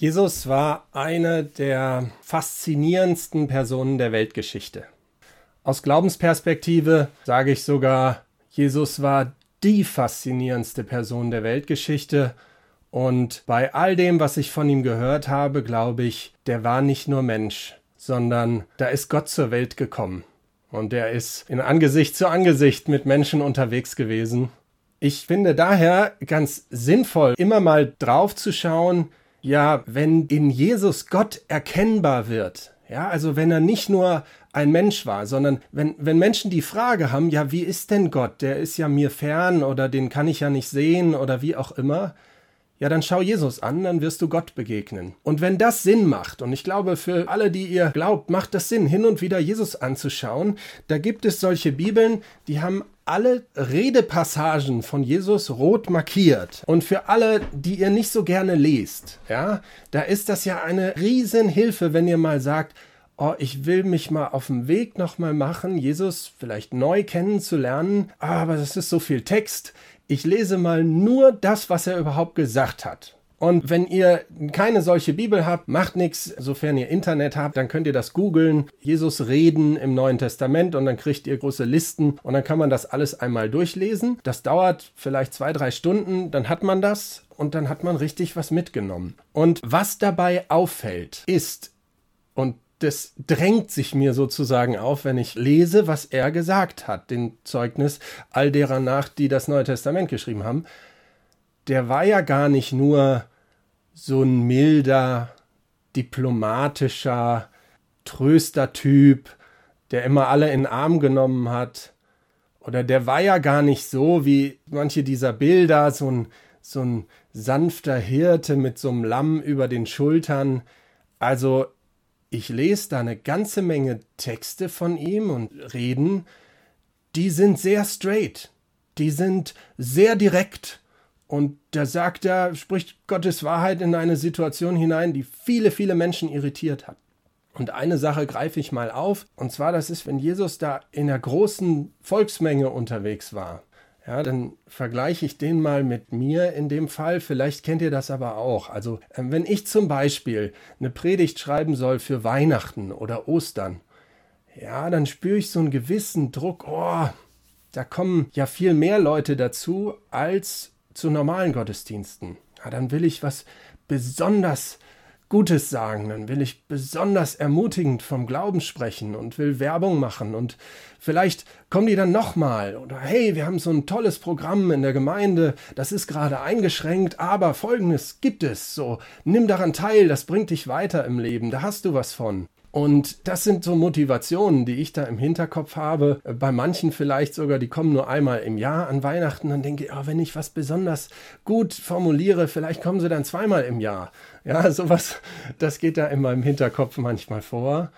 Jesus war eine der faszinierendsten Personen der Weltgeschichte. Aus Glaubensperspektive sage ich sogar, Jesus war die faszinierendste Person der Weltgeschichte. Und bei all dem, was ich von ihm gehört habe, glaube ich, der war nicht nur Mensch, sondern da ist Gott zur Welt gekommen. Und er ist in Angesicht zu Angesicht mit Menschen unterwegs gewesen. Ich finde daher ganz sinnvoll, immer mal drauf zu schauen, ja, wenn in Jesus Gott erkennbar wird, ja, also wenn er nicht nur ein Mensch war, sondern wenn, wenn Menschen die Frage haben, ja, wie ist denn Gott? Der ist ja mir fern oder den kann ich ja nicht sehen oder wie auch immer. Ja, dann schau Jesus an, dann wirst du Gott begegnen. Und wenn das Sinn macht, und ich glaube, für alle, die ihr glaubt, macht das Sinn, hin und wieder Jesus anzuschauen, da gibt es solche Bibeln, die haben alle Redepassagen von Jesus rot markiert. Und für alle, die ihr nicht so gerne lest, ja, da ist das ja eine Riesenhilfe, wenn ihr mal sagt, oh, ich will mich mal auf dem Weg nochmal machen, Jesus vielleicht neu kennenzulernen, aber das ist so viel Text. Ich lese mal nur das, was er überhaupt gesagt hat. Und wenn ihr keine solche Bibel habt, macht nichts, sofern ihr Internet habt, dann könnt ihr das googeln, Jesus reden im Neuen Testament und dann kriegt ihr große Listen und dann kann man das alles einmal durchlesen. Das dauert vielleicht zwei, drei Stunden, dann hat man das und dann hat man richtig was mitgenommen. Und was dabei auffällt, ist, und das drängt sich mir sozusagen auf, wenn ich lese, was er gesagt hat, den Zeugnis all derer nach, die das Neue Testament geschrieben haben, der war ja gar nicht nur so ein milder, diplomatischer Tröstertyp, der immer alle in den Arm genommen hat. Oder der war ja gar nicht so wie manche dieser Bilder, so ein, so ein sanfter Hirte mit so einem Lamm über den Schultern. Also ich lese da eine ganze Menge Texte von ihm und Reden, die sind sehr straight, die sind sehr direkt und da sagt er, spricht Gottes Wahrheit in eine Situation hinein, die viele, viele Menschen irritiert hat. Und eine Sache greife ich mal auf, und zwar das ist, wenn Jesus da in einer großen Volksmenge unterwegs war. Ja, dann vergleiche ich den mal mit mir in dem Fall. Vielleicht kennt ihr das aber auch. Also, äh, wenn ich zum Beispiel eine Predigt schreiben soll für Weihnachten oder Ostern, ja, dann spüre ich so einen gewissen Druck. Oh, da kommen ja viel mehr Leute dazu als zu normalen Gottesdiensten. Ja, dann will ich was besonders Gutes sagen, dann will ich besonders ermutigend vom Glauben sprechen und will Werbung machen und vielleicht kommen die dann nochmal oder hey, wir haben so ein tolles Programm in der Gemeinde, das ist gerade eingeschränkt, aber folgendes gibt es, so nimm daran teil, das bringt dich weiter im Leben, da hast du was von. Und das sind so Motivationen, die ich da im Hinterkopf habe. Bei manchen vielleicht sogar, die kommen nur einmal im Jahr an Weihnachten. Dann denke ich, oh, wenn ich was besonders gut formuliere, vielleicht kommen sie dann zweimal im Jahr. Ja, sowas, das geht da in meinem Hinterkopf manchmal vor.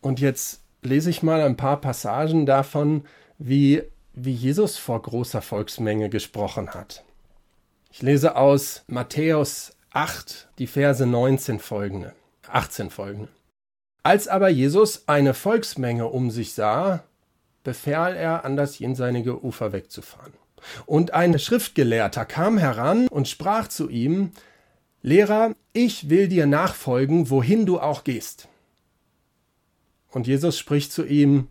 Und jetzt lese ich mal ein paar Passagen davon, wie, wie Jesus vor großer Volksmenge gesprochen hat. Ich lese aus Matthäus 8, die Verse 19 folgende, 18 folgende. Als aber Jesus eine Volksmenge um sich sah, befahl er, an das jenseinige Ufer wegzufahren. Und ein Schriftgelehrter kam heran und sprach zu ihm, Lehrer, ich will dir nachfolgen, wohin du auch gehst. Und Jesus spricht zu ihm,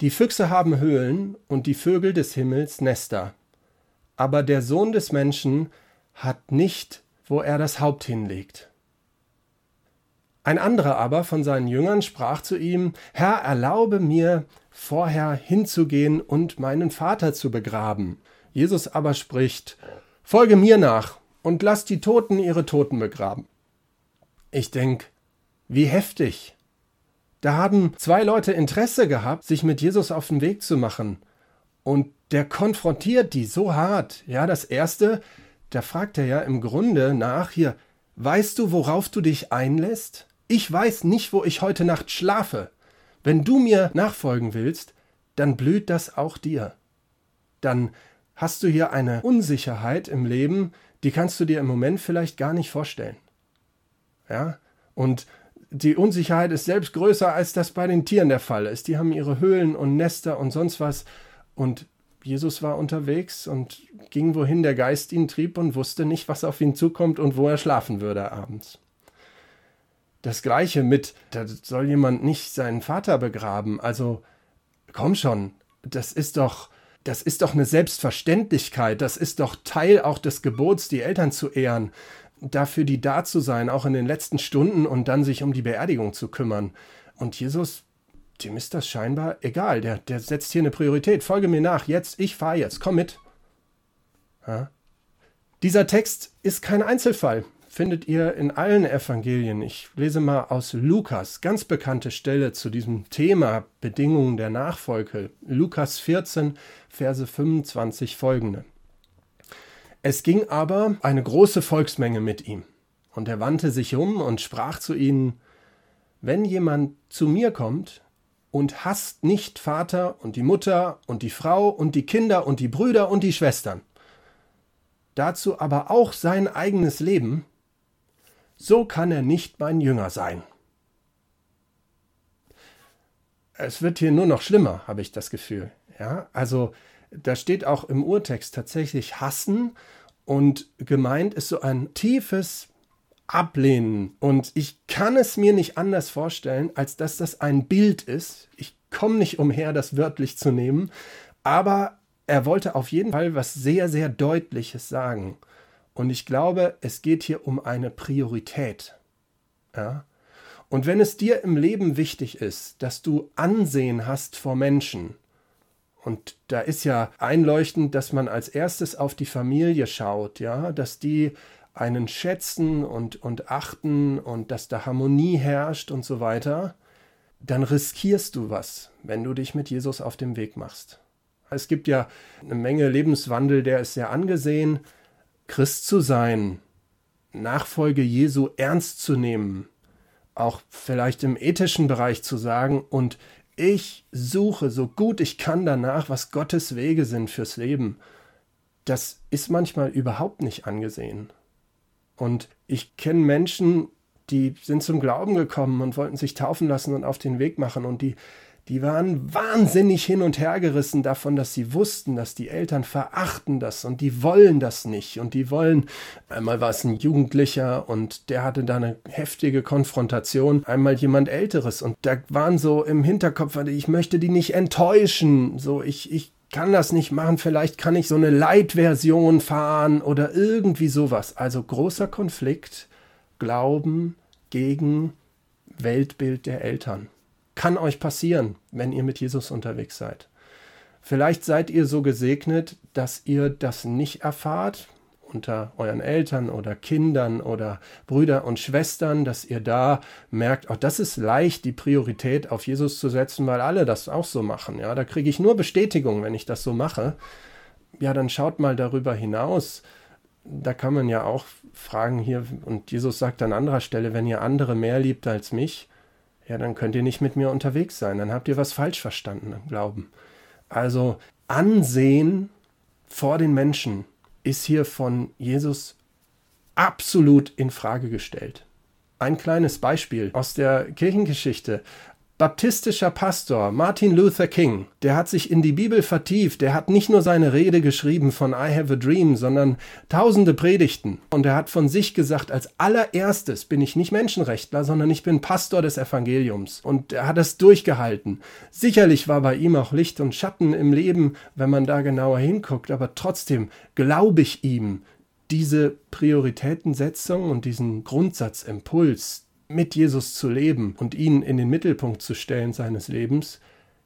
Die Füchse haben Höhlen und die Vögel des Himmels Nester, aber der Sohn des Menschen hat nicht, wo er das Haupt hinlegt. Ein anderer aber von seinen Jüngern sprach zu ihm, Herr, erlaube mir, vorher hinzugehen und meinen Vater zu begraben. Jesus aber spricht, Folge mir nach und lass die Toten ihre Toten begraben. Ich denk, wie heftig. Da haben zwei Leute Interesse gehabt, sich mit Jesus auf den Weg zu machen. Und der konfrontiert die so hart. Ja, das erste, da fragt er ja im Grunde nach hier, weißt du, worauf du dich einlässt? Ich weiß nicht, wo ich heute Nacht schlafe. Wenn du mir nachfolgen willst, dann blüht das auch dir. Dann hast du hier eine Unsicherheit im Leben, die kannst du dir im Moment vielleicht gar nicht vorstellen. Ja? Und die Unsicherheit ist selbst größer, als das bei den Tieren der Fall ist. Die haben ihre Höhlen und Nester und sonst was. Und Jesus war unterwegs und ging, wohin der Geist ihn trieb und wusste nicht, was auf ihn zukommt und wo er schlafen würde abends. Das gleiche mit, da soll jemand nicht seinen Vater begraben. Also, komm schon, das ist doch, das ist doch eine Selbstverständlichkeit, das ist doch Teil auch des Gebots, die Eltern zu ehren, dafür die da zu sein, auch in den letzten Stunden und dann sich um die Beerdigung zu kümmern. Und Jesus dem ist das scheinbar egal. Der, der setzt hier eine Priorität. Folge mir nach, jetzt, ich fahre jetzt, komm mit. Ja. Dieser Text ist kein Einzelfall. Findet ihr in allen Evangelien. Ich lese mal aus Lukas, ganz bekannte Stelle zu diesem Thema Bedingungen der Nachfolge. Lukas 14, Verse 25 folgende. Es ging aber eine große Volksmenge mit ihm. Und er wandte sich um und sprach zu ihnen, Wenn jemand zu mir kommt und hasst nicht Vater und die Mutter und die Frau und die Kinder und die Brüder und die Schwestern, dazu aber auch sein eigenes Leben, so kann er nicht mein Jünger sein. Es wird hier nur noch schlimmer, habe ich das Gefühl. Ja, also da steht auch im Urtext tatsächlich hassen und gemeint ist so ein tiefes ablehnen. Und ich kann es mir nicht anders vorstellen, als dass das ein Bild ist. Ich komme nicht umher, das wörtlich zu nehmen, aber er wollte auf jeden Fall was sehr, sehr Deutliches sagen. Und ich glaube, es geht hier um eine Priorität. Ja? Und wenn es dir im Leben wichtig ist, dass du Ansehen hast vor Menschen, und da ist ja einleuchtend, dass man als erstes auf die Familie schaut, ja, dass die einen schätzen und, und achten und dass da Harmonie herrscht und so weiter, dann riskierst du was, wenn du dich mit Jesus auf den Weg machst. Es gibt ja eine Menge Lebenswandel, der ist sehr angesehen. Christ zu sein, Nachfolge Jesu ernst zu nehmen, auch vielleicht im ethischen Bereich zu sagen, und ich suche so gut ich kann danach, was Gottes Wege sind fürs Leben. Das ist manchmal überhaupt nicht angesehen. Und ich kenne Menschen, die sind zum Glauben gekommen und wollten sich taufen lassen und auf den Weg machen. Und die, die waren wahnsinnig hin und her gerissen davon, dass sie wussten, dass die Eltern verachten das und die wollen das nicht. Und die wollen, einmal war es ein Jugendlicher und der hatte da eine heftige Konfrontation, einmal jemand Älteres. Und da waren so im Hinterkopf, ich möchte die nicht enttäuschen. So, ich, ich kann das nicht machen, vielleicht kann ich so eine Light-Version fahren oder irgendwie sowas. Also großer Konflikt, Glauben gegen Weltbild der Eltern. Kann euch passieren, wenn ihr mit Jesus unterwegs seid. Vielleicht seid ihr so gesegnet, dass ihr das nicht erfahrt, unter euren Eltern oder Kindern oder Brüder und Schwestern, dass ihr da merkt, auch das ist leicht, die Priorität auf Jesus zu setzen, weil alle das auch so machen. Ja, da kriege ich nur Bestätigung, wenn ich das so mache. Ja, dann schaut mal darüber hinaus. Da kann man ja auch fragen hier, und Jesus sagt an anderer Stelle, wenn ihr andere mehr liebt als mich, ja, dann könnt ihr nicht mit mir unterwegs sein. Dann habt ihr was falsch verstanden im Glauben. Also Ansehen vor den Menschen ist hier von Jesus absolut in Frage gestellt. Ein kleines Beispiel aus der Kirchengeschichte. Baptistischer Pastor Martin Luther King, der hat sich in die Bibel vertieft, der hat nicht nur seine Rede geschrieben von I Have a Dream, sondern tausende Predigten. Und er hat von sich gesagt, als allererstes bin ich nicht Menschenrechtler, sondern ich bin Pastor des Evangeliums. Und er hat es durchgehalten. Sicherlich war bei ihm auch Licht und Schatten im Leben, wenn man da genauer hinguckt, aber trotzdem glaube ich ihm, diese Prioritätensetzung und diesen Grundsatzimpuls, mit Jesus zu leben und ihn in den Mittelpunkt zu stellen seines Lebens.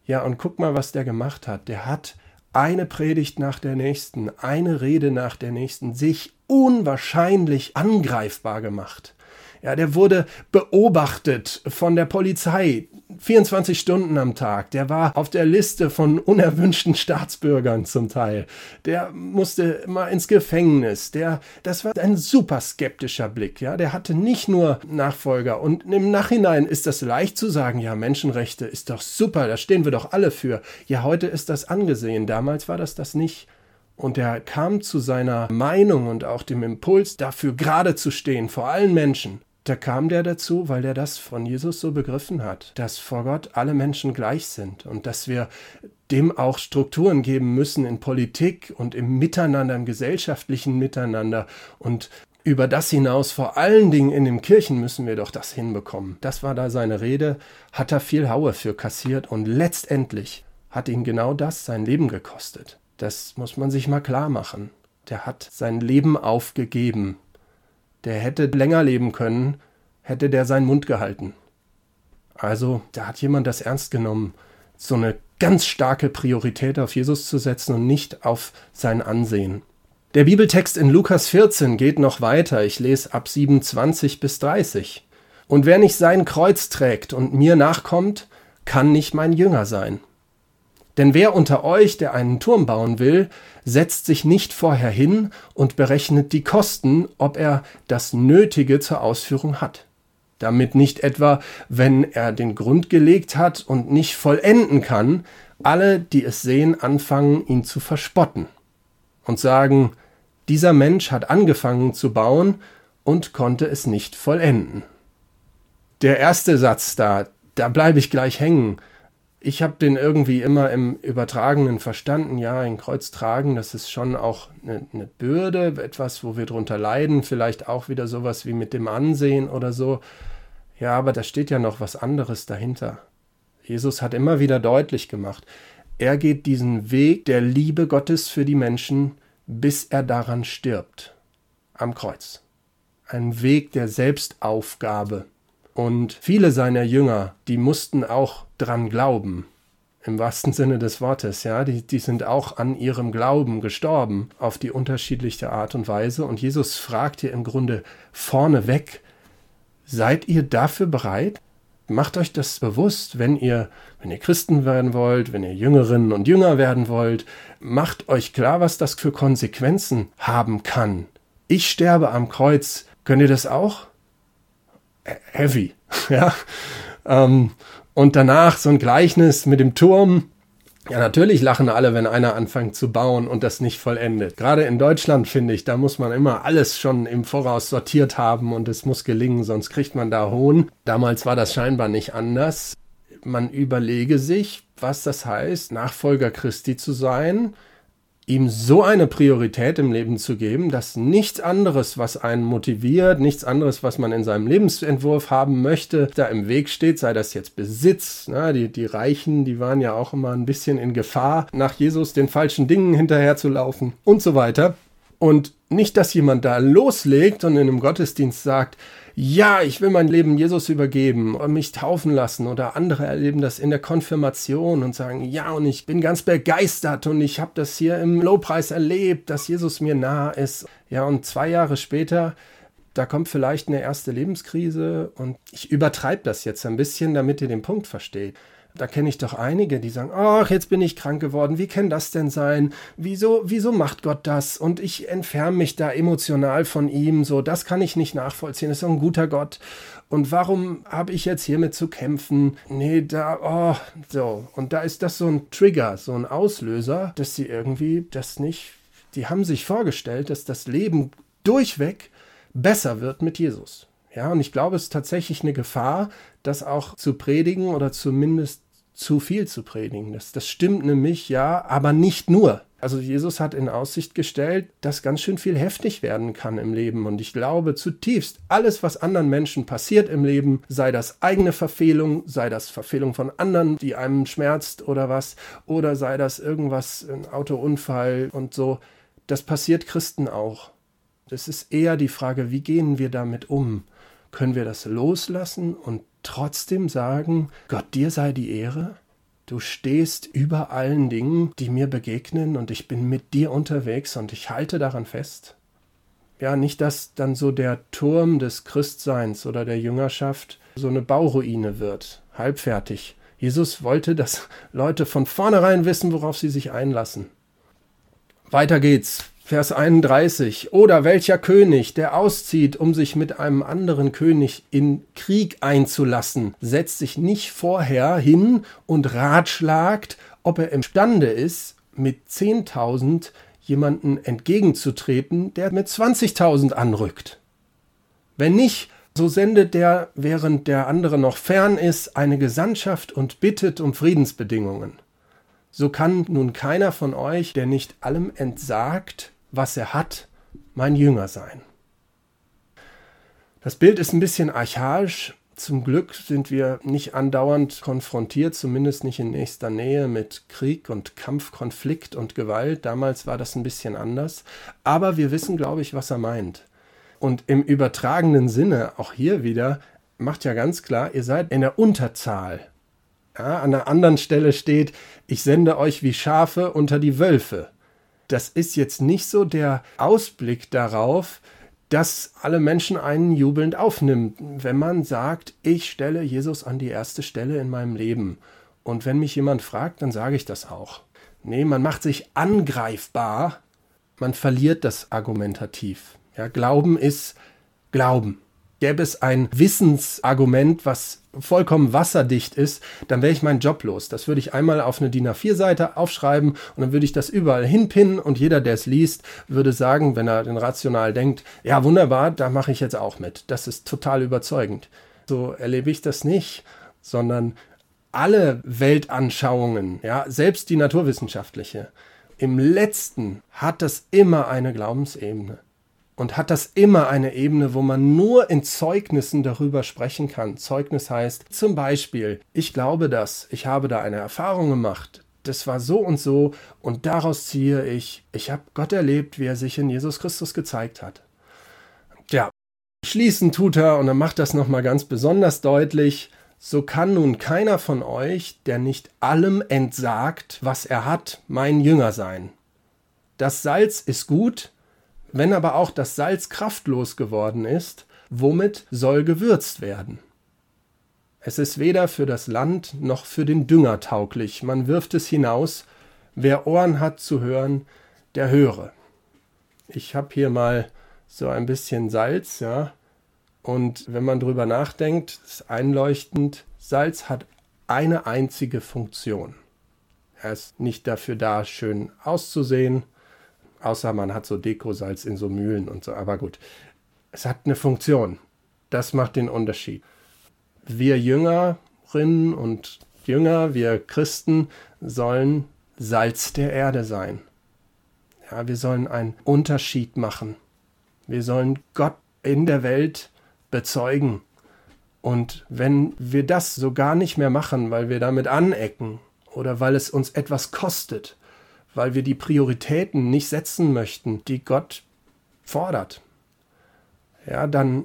Ja, und guck mal, was der gemacht hat. Der hat eine Predigt nach der nächsten, eine Rede nach der nächsten, sich unwahrscheinlich angreifbar gemacht. Ja, der wurde beobachtet von der Polizei 24 Stunden am Tag. Der war auf der Liste von unerwünschten Staatsbürgern zum Teil. Der musste mal ins Gefängnis. Der, das war ein super skeptischer Blick. Ja, der hatte nicht nur Nachfolger. Und im Nachhinein ist das leicht zu sagen, ja, Menschenrechte ist doch super, da stehen wir doch alle für. Ja, heute ist das angesehen. Damals war das das nicht. Und er kam zu seiner Meinung und auch dem Impuls, dafür gerade zu stehen vor allen Menschen Da kam der dazu, weil der das von Jesus so begriffen hat, dass vor Gott alle Menschen gleich sind und dass wir dem auch Strukturen geben müssen in Politik und im Miteinander, im gesellschaftlichen Miteinander und über das hinaus, vor allen Dingen in den Kirchen müssen wir doch das hinbekommen. Das war da seine Rede, hat er viel Haue für kassiert und letztendlich hat ihn genau das sein Leben gekostet. Das muss man sich mal klar machen. Der hat sein Leben aufgegeben. Der hätte länger leben können, hätte der seinen Mund gehalten. Also, da hat jemand das ernst genommen, so eine ganz starke Priorität auf Jesus zu setzen und nicht auf sein Ansehen. Der Bibeltext in Lukas 14 geht noch weiter. Ich lese ab 27 bis 30. Und wer nicht sein Kreuz trägt und mir nachkommt, kann nicht mein Jünger sein. Denn wer unter euch, der einen Turm bauen will, setzt sich nicht vorher hin und berechnet die Kosten, ob er das Nötige zur Ausführung hat. Damit nicht etwa, wenn er den Grund gelegt hat und nicht vollenden kann, alle, die es sehen, anfangen, ihn zu verspotten und sagen, dieser Mensch hat angefangen zu bauen und konnte es nicht vollenden. Der erste Satz da, da bleibe ich gleich hängen. Ich habe den irgendwie immer im Übertragenen verstanden. Ja, ein Kreuz tragen, das ist schon auch eine, eine Bürde, etwas, wo wir drunter leiden. Vielleicht auch wieder sowas wie mit dem Ansehen oder so. Ja, aber da steht ja noch was anderes dahinter. Jesus hat immer wieder deutlich gemacht, er geht diesen Weg der Liebe Gottes für die Menschen bis er daran stirbt, am Kreuz. Ein Weg der Selbstaufgabe. Und viele seiner Jünger, die mussten auch dran glauben, im wahrsten Sinne des Wortes, ja, die, die sind auch an ihrem Glauben gestorben, auf die unterschiedlichste Art und Weise. Und Jesus fragt hier im Grunde vorneweg, seid ihr dafür bereit? Macht euch das bewusst, wenn ihr, wenn ihr Christen werden wollt, wenn ihr Jüngerinnen und Jünger werden wollt, macht euch klar, was das für Konsequenzen haben kann. Ich sterbe am Kreuz. Könnt ihr das auch? Heavy, ja. Ähm, und danach so ein Gleichnis mit dem Turm. Ja, natürlich lachen alle, wenn einer anfängt zu bauen und das nicht vollendet. Gerade in Deutschland finde ich, da muss man immer alles schon im Voraus sortiert haben und es muss gelingen, sonst kriegt man da Hohn. Damals war das scheinbar nicht anders. Man überlege sich, was das heißt, Nachfolger Christi zu sein ihm so eine Priorität im Leben zu geben, dass nichts anderes, was einen motiviert, nichts anderes, was man in seinem Lebensentwurf haben möchte, da im Weg steht, sei das jetzt Besitz. Na, die, die Reichen, die waren ja auch immer ein bisschen in Gefahr, nach Jesus den falschen Dingen hinterherzulaufen und so weiter. Und nicht, dass jemand da loslegt und in einem Gottesdienst sagt, ja, ich will mein Leben Jesus übergeben und mich taufen lassen oder andere erleben das in der Konfirmation und sagen, ja, und ich bin ganz begeistert und ich habe das hier im Lowpreis erlebt, dass Jesus mir nah ist. Ja, und zwei Jahre später da kommt vielleicht eine erste Lebenskrise und ich übertreibe das jetzt ein bisschen, damit ihr den Punkt versteht. Da kenne ich doch einige, die sagen, ach, jetzt bin ich krank geworden, wie kann das denn sein? Wieso, wieso macht Gott das? Und ich entferne mich da emotional von ihm, so, das kann ich nicht nachvollziehen, das ist ein guter Gott. Und warum habe ich jetzt hiermit zu kämpfen? Nee, da, oh, so. Und da ist das so ein Trigger, so ein Auslöser, dass sie irgendwie das nicht, die haben sich vorgestellt, dass das Leben durchweg besser wird mit Jesus. Ja, und ich glaube, es ist tatsächlich eine Gefahr, das auch zu predigen oder zumindest zu viel zu predigen. Das, das stimmt nämlich, ja, aber nicht nur. Also Jesus hat in Aussicht gestellt, dass ganz schön viel heftig werden kann im Leben. Und ich glaube zutiefst, alles, was anderen Menschen passiert im Leben, sei das eigene Verfehlung, sei das Verfehlung von anderen, die einem schmerzt oder was, oder sei das irgendwas, ein Autounfall und so, das passiert Christen auch. Das ist eher die Frage, wie gehen wir damit um? Können wir das loslassen und trotzdem sagen, Gott, dir sei die Ehre? Du stehst über allen Dingen, die mir begegnen, und ich bin mit dir unterwegs und ich halte daran fest. Ja, nicht, dass dann so der Turm des Christseins oder der Jüngerschaft so eine Bauruine wird, halbfertig. Jesus wollte, dass Leute von vornherein wissen, worauf sie sich einlassen. Weiter geht's. Vers 31. Oder welcher König, der auszieht, um sich mit einem anderen König in Krieg einzulassen, setzt sich nicht vorher hin und ratschlagt, ob er imstande ist, mit 10.000 jemanden entgegenzutreten, der mit 20.000 anrückt. Wenn nicht, So sendet der, während der andere noch fern ist, eine Gesandtschaft und bittet um Friedensbedingungen. So kann nun keiner von euch, der nicht allem entsagt, was er hat, mein Jünger sein. Das Bild ist ein bisschen archaisch. Zum Glück sind wir nicht andauernd konfrontiert, zumindest nicht in nächster Nähe mit Krieg und Kampf, Konflikt und Gewalt. Damals war das ein bisschen anders. Aber wir wissen, glaube ich, was er meint. Und im übertragenen Sinne, auch hier wieder, macht ja ganz klar, ihr seid in der Unterzahl. Ja, an einer anderen Stelle steht, ich sende euch wie Schafe unter die Wölfe. Das ist jetzt nicht so der Ausblick darauf, dass alle Menschen einen jubelnd aufnimmt, wenn man sagt, ich stelle Jesus an die erste Stelle in meinem Leben. Und wenn mich jemand fragt, dann sage ich das auch. Nee, man macht sich angreifbar, man verliert das argumentativ. Ja, Glauben ist Glauben. Gäbe es ein Wissensargument, was vollkommen wasserdicht ist, dann wäre ich meinen Job los. Das würde ich einmal auf eine DIN A4-Seite aufschreiben und dann würde ich das überall hinpinnen und jeder, der es liest, würde sagen, wenn er den rational denkt, ja wunderbar, da mache ich jetzt auch mit. Das ist total überzeugend. So erlebe ich das nicht, sondern alle Weltanschauungen, ja, selbst die naturwissenschaftliche, im letzten hat das immer eine Glaubensebene und hat das immer eine Ebene, wo man nur in Zeugnissen darüber sprechen kann. Zeugnis heißt zum Beispiel, ich glaube das, ich habe da eine Erfahrung gemacht, das war so und so und daraus ziehe ich, ich habe Gott erlebt, wie er sich in Jesus Christus gezeigt hat. Ja, schließen tut er und er macht das nochmal ganz besonders deutlich. So kann nun keiner von euch, der nicht allem entsagt, was er hat, mein Jünger sein. Das Salz ist gut, wenn aber auch das Salz kraftlos geworden ist, womit soll gewürzt werden? Es ist weder für das Land noch für den Dünger tauglich. Man wirft es hinaus. Wer Ohren hat zu hören, der höre. Ich habe hier mal so ein bisschen Salz, ja. Und wenn man drüber nachdenkt, ist einleuchtend, Salz hat eine einzige Funktion. Er ist nicht dafür da, schön auszusehen, Außer man hat so Dekosalz in so Mühlen und so. Aber gut, es hat eine Funktion. Das macht den Unterschied. Wir Jüngerinnen und Jünger, wir Christen sollen Salz der Erde sein. Ja, wir sollen einen Unterschied machen. Wir sollen Gott in der Welt bezeugen. Und wenn wir das so gar nicht mehr machen, weil wir damit anecken oder weil es uns etwas kostet, weil wir die Prioritäten nicht setzen möchten, die Gott fordert. Ja, dann,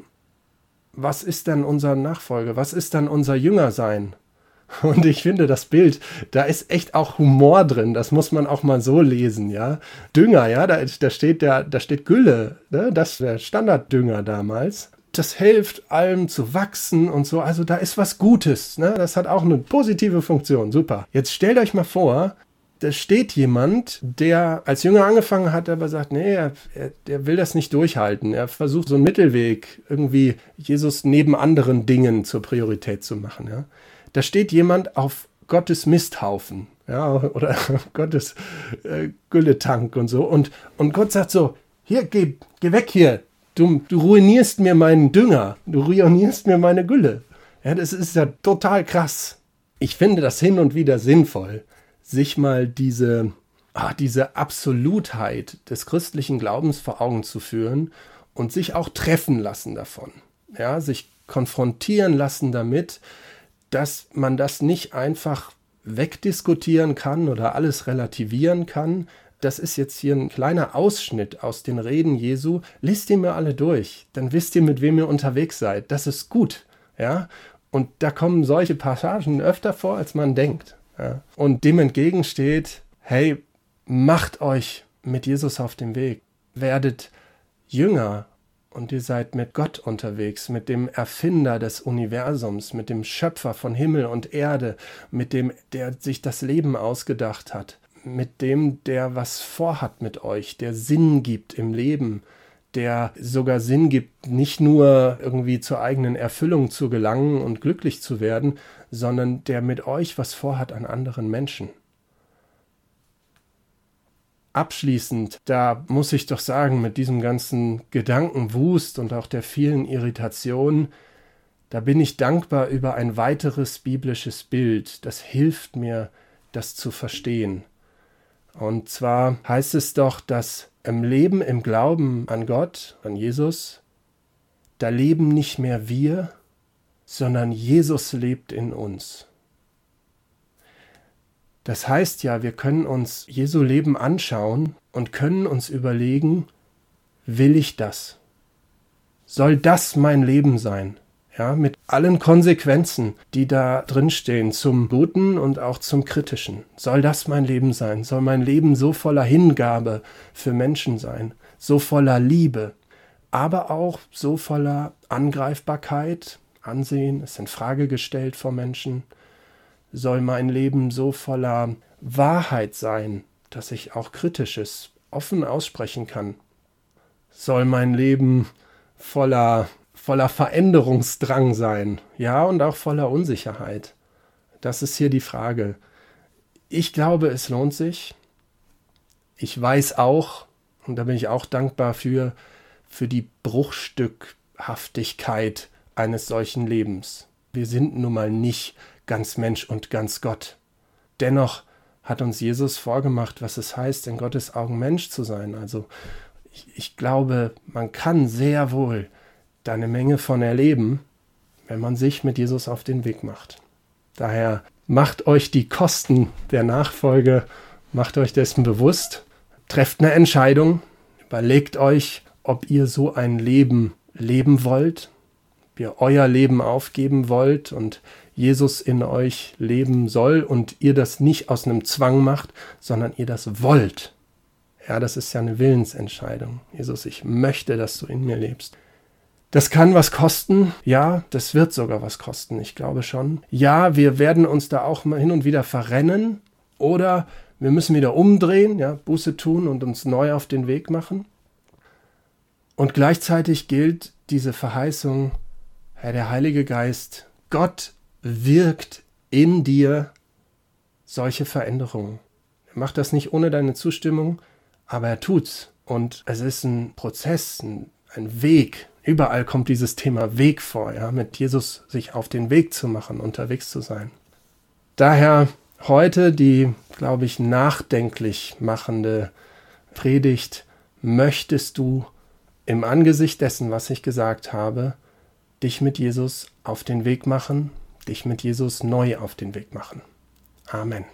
was ist dann unser Nachfolger? Was ist dann unser Jüngersein? Und ich finde das Bild, da ist echt auch Humor drin. Das muss man auch mal so lesen, ja. Dünger, ja, da, da steht der, da steht Gülle, ne? Das ist der Standarddünger damals. Das hilft allem zu wachsen und so. Also da ist was Gutes, ne? Das hat auch eine positive Funktion. Super. Jetzt stellt euch mal vor, da steht jemand, der als Jünger angefangen hat, aber sagt, nee, er, er, der will das nicht durchhalten. Er versucht so einen Mittelweg, irgendwie Jesus neben anderen Dingen zur Priorität zu machen. Ja. Da steht jemand auf Gottes Misthaufen, ja, oder Gottes äh, Gülletank und so. Und, und Gott sagt so, hier, geh, geh weg hier. Du, du ruinierst mir meinen Dünger. Du ruinierst mir meine Gülle. Ja, das ist ja total krass. Ich finde das hin und wieder sinnvoll sich mal diese, ah, diese Absolutheit des christlichen Glaubens vor Augen zu führen und sich auch treffen lassen davon. Ja, sich konfrontieren lassen damit, dass man das nicht einfach wegdiskutieren kann oder alles relativieren kann. Das ist jetzt hier ein kleiner Ausschnitt aus den Reden Jesu. Lest ihr mir alle durch, dann wisst ihr, mit wem ihr unterwegs seid. Das ist gut. Ja? Und da kommen solche Passagen öfter vor, als man denkt. Ja. Und dem entgegensteht, hey, macht euch mit Jesus auf den Weg, werdet Jünger und ihr seid mit Gott unterwegs, mit dem Erfinder des Universums, mit dem Schöpfer von Himmel und Erde, mit dem, der sich das Leben ausgedacht hat, mit dem, der was vorhat mit euch, der Sinn gibt im Leben, der sogar Sinn gibt, nicht nur irgendwie zur eigenen Erfüllung zu gelangen und glücklich zu werden, sondern der mit euch was vorhat an anderen Menschen. abschließend, da muss ich doch sagen, mit diesem ganzen Gedankenwust und auch der vielen Irritationen, da bin ich dankbar über ein weiteres biblisches Bild. Das hilft mir, das zu verstehen. Und zwar heißt es doch, dass im Leben, im Glauben an Gott, an Jesus, da leben nicht mehr wir, sondern Jesus lebt in uns. Das heißt ja, wir können uns Jesu Leben anschauen und können uns überlegen, will ich das? Soll das mein Leben sein? Ja, mit allen Konsequenzen, die da drinstehen, zum Guten und auch zum Kritischen. Soll das mein Leben sein? Soll mein Leben so voller Hingabe für Menschen sein? So voller Liebe? Aber auch so voller Angreifbarkeit, Ansehen, ist in Frage gestellt vor Menschen? Soll mein Leben so voller Wahrheit sein, dass ich auch Kritisches offen aussprechen kann? Soll mein Leben voller voller Veränderungsdrang sein, ja, und auch voller Unsicherheit. Das ist hier die Frage. Ich glaube, es lohnt sich. Ich weiß auch, und da bin ich auch dankbar für, für die Bruchstückhaftigkeit eines solchen Lebens. Wir sind nun mal nicht ganz Mensch und ganz Gott. Dennoch hat uns Jesus vorgemacht, was es heißt, in Gottes Augen Mensch zu sein. Also ich, ich glaube, man kann sehr wohl da eine Menge von erleben, wenn man sich mit Jesus auf den Weg macht. Daher macht euch die Kosten der Nachfolge, macht euch dessen bewusst, trefft eine Entscheidung, überlegt euch, ob ihr so ein Leben leben wollt, ob ihr euer Leben aufgeben wollt und Jesus in euch leben soll und ihr das nicht aus einem Zwang macht, sondern ihr das wollt. Ja, das ist ja eine Willensentscheidung. Jesus, ich möchte, dass du in mir lebst. Das kann was kosten. Ja, das wird sogar was kosten. Ich glaube schon. Ja, wir werden uns da auch mal hin und wieder verrennen. Oder wir müssen wieder umdrehen, ja, Buße tun und uns neu auf den Weg machen. Und gleichzeitig gilt diese Verheißung, Herr, der Heilige Geist, Gott wirkt in dir solche Veränderungen. Er macht das nicht ohne deine Zustimmung, aber er tut's. Und es ist ein Prozess, ein, ein Weg, Überall kommt dieses Thema Weg vor, ja, mit Jesus sich auf den Weg zu machen, unterwegs zu sein. Daher heute die, glaube ich, nachdenklich machende Predigt, möchtest du im Angesicht dessen, was ich gesagt habe, dich mit Jesus auf den Weg machen, dich mit Jesus neu auf den Weg machen. Amen.